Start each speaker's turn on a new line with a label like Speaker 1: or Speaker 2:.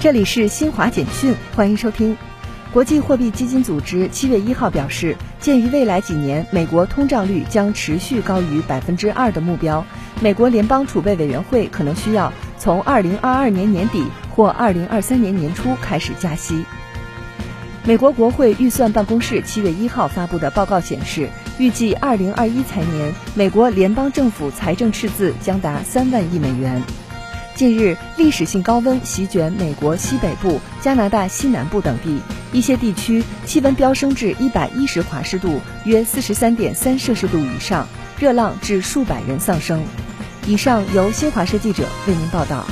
Speaker 1: 这里是新华简讯，欢迎收听。国际货币基金组织七月一号表示，鉴于未来几年美国通胀率将持续高于百分之二的目标，美国联邦储备委员会可能需要从二零二二年年底或二零二三年年初开始加息。美国国会预算办公室七月一号发布的报告显示，预计二零二一财年美国联邦政府财政赤字将达三万亿美元。近日，历史性高温席卷美国西北部、加拿大西南部等地，一些地区气温飙升至一百一十华氏度（约四十三点三摄氏度）以上，热浪致数百人丧生。以上由新华社记者为您报道。